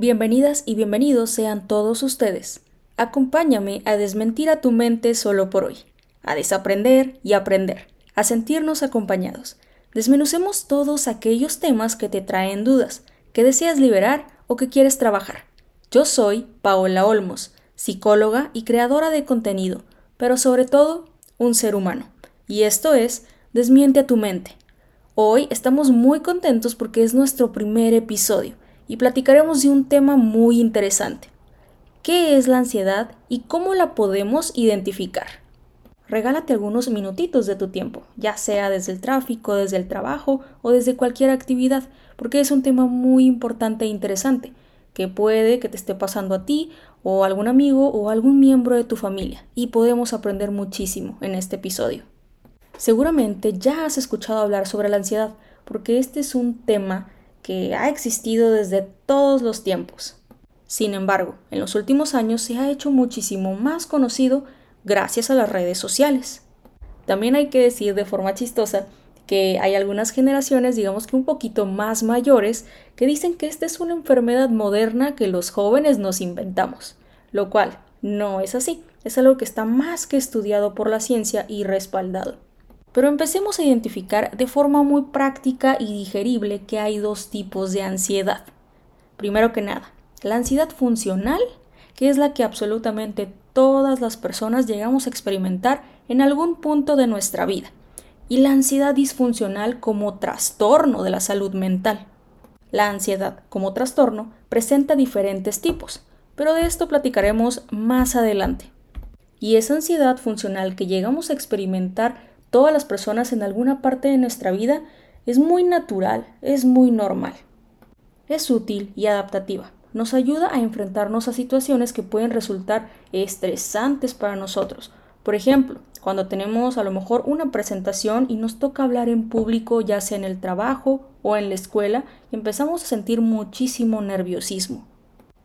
Bienvenidas y bienvenidos sean todos ustedes. Acompáñame a desmentir a tu mente solo por hoy, a desaprender y aprender, a sentirnos acompañados. Desmenucemos todos aquellos temas que te traen dudas, que deseas liberar o que quieres trabajar. Yo soy Paola Olmos, psicóloga y creadora de contenido, pero sobre todo un ser humano. Y esto es Desmiente a tu mente. Hoy estamos muy contentos porque es nuestro primer episodio y platicaremos de un tema muy interesante. ¿Qué es la ansiedad y cómo la podemos identificar? Regálate algunos minutitos de tu tiempo, ya sea desde el tráfico, desde el trabajo o desde cualquier actividad, porque es un tema muy importante e interesante, que puede que te esté pasando a ti o a algún amigo o algún miembro de tu familia, y podemos aprender muchísimo en este episodio. Seguramente ya has escuchado hablar sobre la ansiedad, porque este es un tema que ha existido desde todos los tiempos. Sin embargo, en los últimos años se ha hecho muchísimo más conocido gracias a las redes sociales. También hay que decir de forma chistosa que hay algunas generaciones, digamos que un poquito más mayores, que dicen que esta es una enfermedad moderna que los jóvenes nos inventamos, lo cual no es así, es algo que está más que estudiado por la ciencia y respaldado. Pero empecemos a identificar de forma muy práctica y digerible que hay dos tipos de ansiedad. Primero que nada, la ansiedad funcional, que es la que absolutamente todas las personas llegamos a experimentar en algún punto de nuestra vida, y la ansiedad disfuncional como trastorno de la salud mental. La ansiedad como trastorno presenta diferentes tipos, pero de esto platicaremos más adelante. Y esa ansiedad funcional que llegamos a experimentar todas las personas en alguna parte de nuestra vida es muy natural, es muy normal. Es útil y adaptativa. Nos ayuda a enfrentarnos a situaciones que pueden resultar estresantes para nosotros. Por ejemplo, cuando tenemos a lo mejor una presentación y nos toca hablar en público, ya sea en el trabajo o en la escuela, empezamos a sentir muchísimo nerviosismo.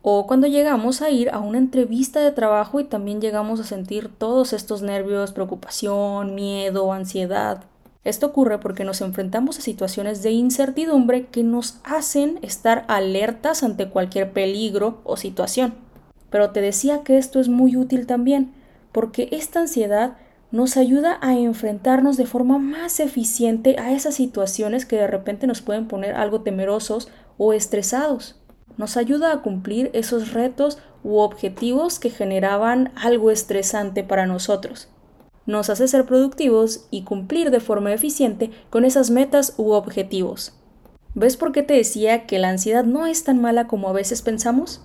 O cuando llegamos a ir a una entrevista de trabajo y también llegamos a sentir todos estos nervios, preocupación, miedo, ansiedad. Esto ocurre porque nos enfrentamos a situaciones de incertidumbre que nos hacen estar alertas ante cualquier peligro o situación. Pero te decía que esto es muy útil también, porque esta ansiedad nos ayuda a enfrentarnos de forma más eficiente a esas situaciones que de repente nos pueden poner algo temerosos o estresados nos ayuda a cumplir esos retos u objetivos que generaban algo estresante para nosotros. Nos hace ser productivos y cumplir de forma eficiente con esas metas u objetivos. ¿Ves por qué te decía que la ansiedad no es tan mala como a veces pensamos?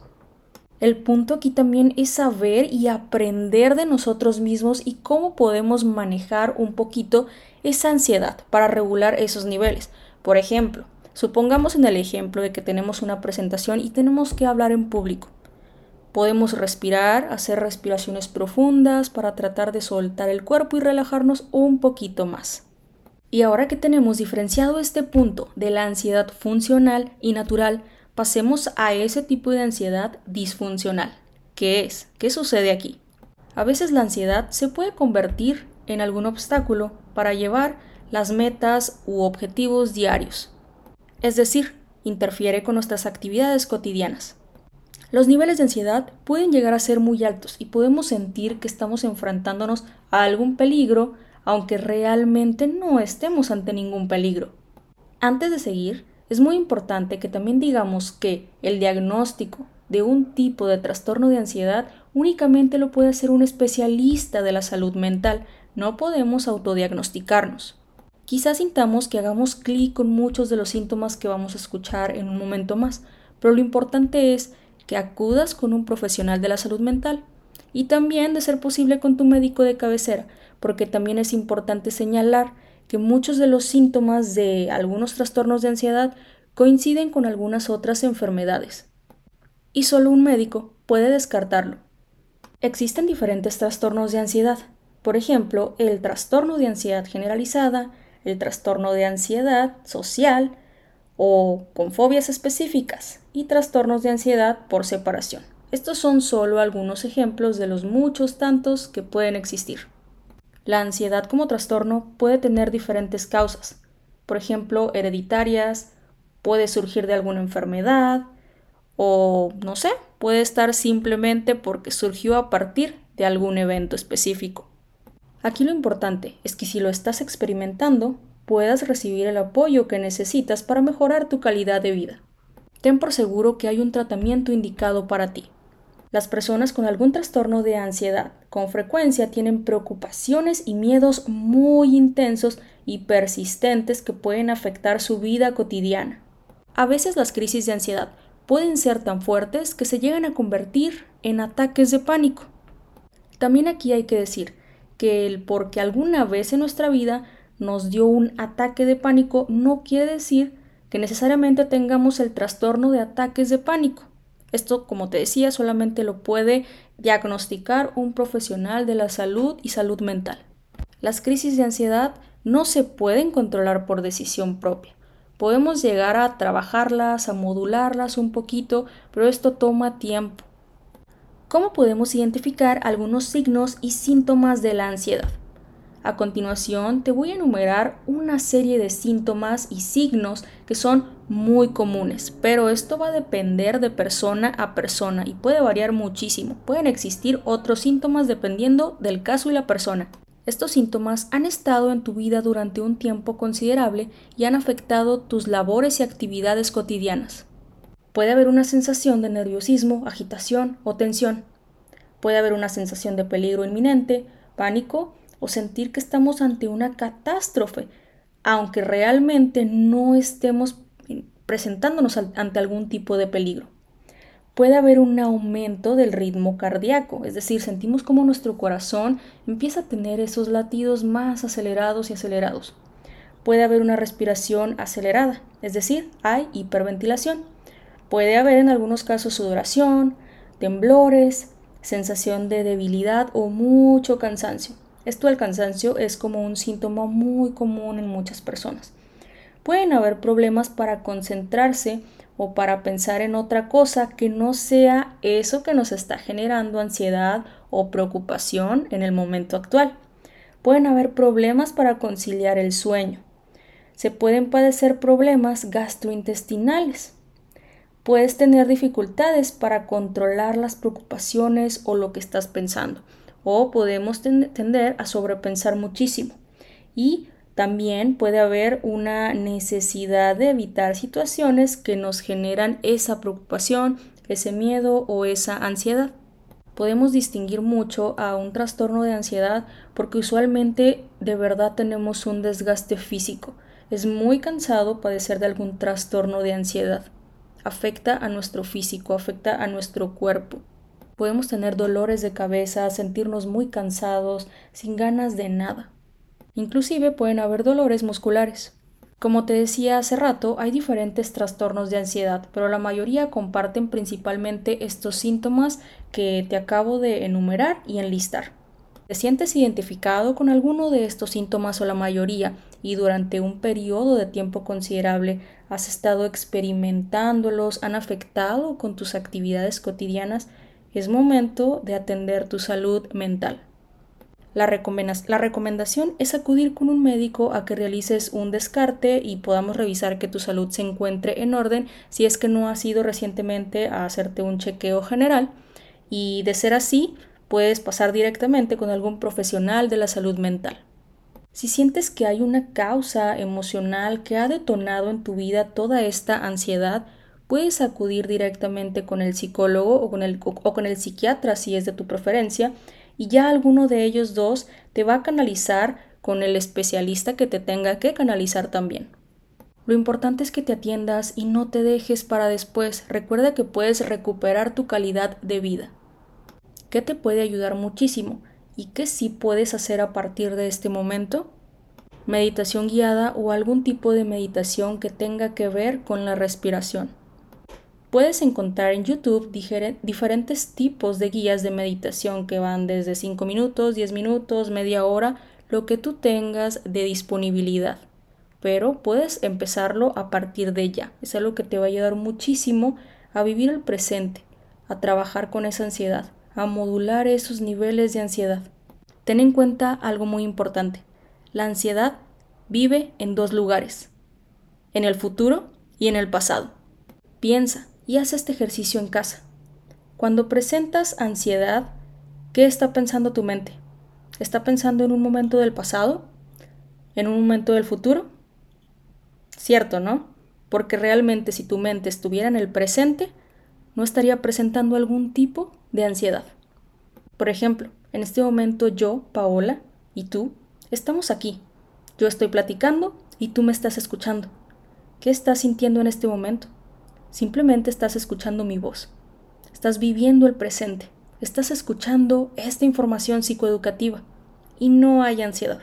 El punto aquí también es saber y aprender de nosotros mismos y cómo podemos manejar un poquito esa ansiedad para regular esos niveles. Por ejemplo, Supongamos en el ejemplo de que tenemos una presentación y tenemos que hablar en público. Podemos respirar, hacer respiraciones profundas para tratar de soltar el cuerpo y relajarnos un poquito más. Y ahora que tenemos diferenciado este punto de la ansiedad funcional y natural, pasemos a ese tipo de ansiedad disfuncional. ¿Qué es? ¿Qué sucede aquí? A veces la ansiedad se puede convertir en algún obstáculo para llevar las metas u objetivos diarios es decir, interfiere con nuestras actividades cotidianas. Los niveles de ansiedad pueden llegar a ser muy altos y podemos sentir que estamos enfrentándonos a algún peligro, aunque realmente no estemos ante ningún peligro. Antes de seguir, es muy importante que también digamos que el diagnóstico de un tipo de trastorno de ansiedad únicamente lo puede hacer un especialista de la salud mental, no podemos autodiagnosticarnos. Quizás sintamos que hagamos clic con muchos de los síntomas que vamos a escuchar en un momento más, pero lo importante es que acudas con un profesional de la salud mental y también de ser posible con tu médico de cabecera, porque también es importante señalar que muchos de los síntomas de algunos trastornos de ansiedad coinciden con algunas otras enfermedades. Y solo un médico puede descartarlo. Existen diferentes trastornos de ansiedad, por ejemplo, el trastorno de ansiedad generalizada, el trastorno de ansiedad social o con fobias específicas y trastornos de ansiedad por separación. Estos son solo algunos ejemplos de los muchos tantos que pueden existir. La ansiedad como trastorno puede tener diferentes causas, por ejemplo, hereditarias, puede surgir de alguna enfermedad o no sé, puede estar simplemente porque surgió a partir de algún evento específico. Aquí lo importante es que si lo estás experimentando, puedas recibir el apoyo que necesitas para mejorar tu calidad de vida. Ten por seguro que hay un tratamiento indicado para ti. Las personas con algún trastorno de ansiedad con frecuencia tienen preocupaciones y miedos muy intensos y persistentes que pueden afectar su vida cotidiana. A veces las crisis de ansiedad pueden ser tan fuertes que se llegan a convertir en ataques de pánico. También aquí hay que decir que el porque alguna vez en nuestra vida nos dio un ataque de pánico no quiere decir que necesariamente tengamos el trastorno de ataques de pánico. Esto, como te decía, solamente lo puede diagnosticar un profesional de la salud y salud mental. Las crisis de ansiedad no se pueden controlar por decisión propia. Podemos llegar a trabajarlas, a modularlas un poquito, pero esto toma tiempo. ¿Cómo podemos identificar algunos signos y síntomas de la ansiedad? A continuación te voy a enumerar una serie de síntomas y signos que son muy comunes, pero esto va a depender de persona a persona y puede variar muchísimo. Pueden existir otros síntomas dependiendo del caso y la persona. Estos síntomas han estado en tu vida durante un tiempo considerable y han afectado tus labores y actividades cotidianas. Puede haber una sensación de nerviosismo, agitación o tensión. Puede haber una sensación de peligro inminente, pánico o sentir que estamos ante una catástrofe, aunque realmente no estemos presentándonos ante algún tipo de peligro. Puede haber un aumento del ritmo cardíaco, es decir, sentimos como nuestro corazón empieza a tener esos latidos más acelerados y acelerados. Puede haber una respiración acelerada, es decir, hay hiperventilación. Puede haber en algunos casos sudoración, temblores, sensación de debilidad o mucho cansancio. Esto del cansancio es como un síntoma muy común en muchas personas. Pueden haber problemas para concentrarse o para pensar en otra cosa que no sea eso que nos está generando ansiedad o preocupación en el momento actual. Pueden haber problemas para conciliar el sueño. Se pueden padecer problemas gastrointestinales. Puedes tener dificultades para controlar las preocupaciones o lo que estás pensando o podemos tender a sobrepensar muchísimo. Y también puede haber una necesidad de evitar situaciones que nos generan esa preocupación, ese miedo o esa ansiedad. Podemos distinguir mucho a un trastorno de ansiedad porque usualmente de verdad tenemos un desgaste físico. Es muy cansado padecer de algún trastorno de ansiedad. Afecta a nuestro físico, afecta a nuestro cuerpo. Podemos tener dolores de cabeza, sentirnos muy cansados, sin ganas de nada. Inclusive pueden haber dolores musculares. Como te decía hace rato, hay diferentes trastornos de ansiedad, pero la mayoría comparten principalmente estos síntomas que te acabo de enumerar y enlistar. ¿Te sientes identificado con alguno de estos síntomas o la mayoría y durante un periodo de tiempo considerable has estado experimentándolos, han afectado con tus actividades cotidianas? es momento de atender tu salud mental. La, recomendación es acudir con un médico a que realices un descarte y podamos revisar que tu salud se encuentre en orden si es que no has ido recientemente a hacerte un chequeo general y de ser así puedes pasar directamente con algún profesional de la salud mental. Si sientes que hay una causa emocional que ha detonado en tu vida toda esta ansiedad, puedes acudir directamente con el psicólogo o con el, o con el psiquiatra si es de tu preferencia y ya alguno de ellos dos te va a canalizar con el especialista que te tenga que canalizar también. Lo importante es que te atiendas y no te dejes para después. Recuerda que puedes recuperar tu calidad de vida. ¿Qué te puede ayudar muchísimo? ¿Y qué sí puedes hacer a partir de este momento? Meditación guiada o algún tipo de meditación que tenga que ver con la respiración. Puedes encontrar en YouTube diferentes tipos de guías de meditación que van desde 5 minutos, 10 minutos, media hora, lo que tú tengas de disponibilidad. Pero puedes empezarlo a partir de ya. Es algo que te va a ayudar muchísimo a vivir el presente, a trabajar con esa ansiedad, a modular esos niveles de ansiedad. Ten en cuenta algo muy importante. La ansiedad vive en dos lugares, en el futuro y en el pasado. Piensa, y haz este ejercicio en casa. Cuando presentas ansiedad, ¿qué está pensando tu mente? ¿Está pensando en un momento del pasado? ¿En un momento del futuro? Cierto, ¿no? Porque realmente si tu mente estuviera en el presente, no estaría presentando algún tipo de ansiedad. Por ejemplo, en este momento yo, Paola, y tú, estamos aquí. Yo estoy platicando y tú me estás escuchando. ¿Qué estás sintiendo en este momento? Simplemente estás escuchando mi voz. Estás viviendo el presente, estás escuchando esta información psicoeducativa y no hay ansiedad.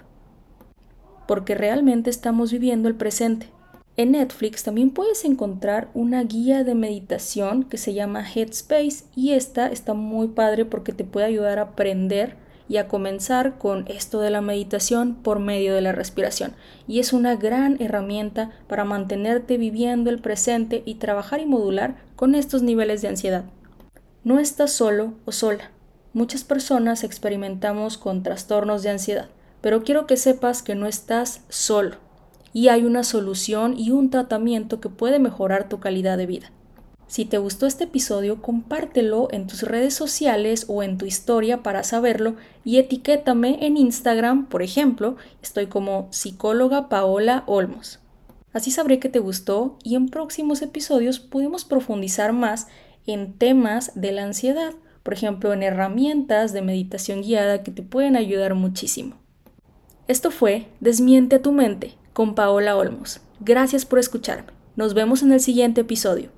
Porque realmente estamos viviendo el presente. En Netflix también puedes encontrar una guía de meditación que se llama Headspace y esta está muy padre porque te puede ayudar a aprender y a comenzar con esto de la meditación por medio de la respiración. Y es una gran herramienta para mantenerte viviendo el presente y trabajar y modular con estos niveles de ansiedad. No estás solo o sola. Muchas personas experimentamos con trastornos de ansiedad, pero quiero que sepas que no estás solo y hay una solución y un tratamiento que puede mejorar tu calidad de vida. Si te gustó este episodio, compártelo en tus redes sociales o en tu historia para saberlo y etiquétame en Instagram, por ejemplo, estoy como psicóloga Paola Olmos. Así sabré que te gustó y en próximos episodios podemos profundizar más en temas de la ansiedad, por ejemplo, en herramientas de meditación guiada que te pueden ayudar muchísimo. Esto fue Desmiente a tu mente con Paola Olmos. Gracias por escucharme. Nos vemos en el siguiente episodio.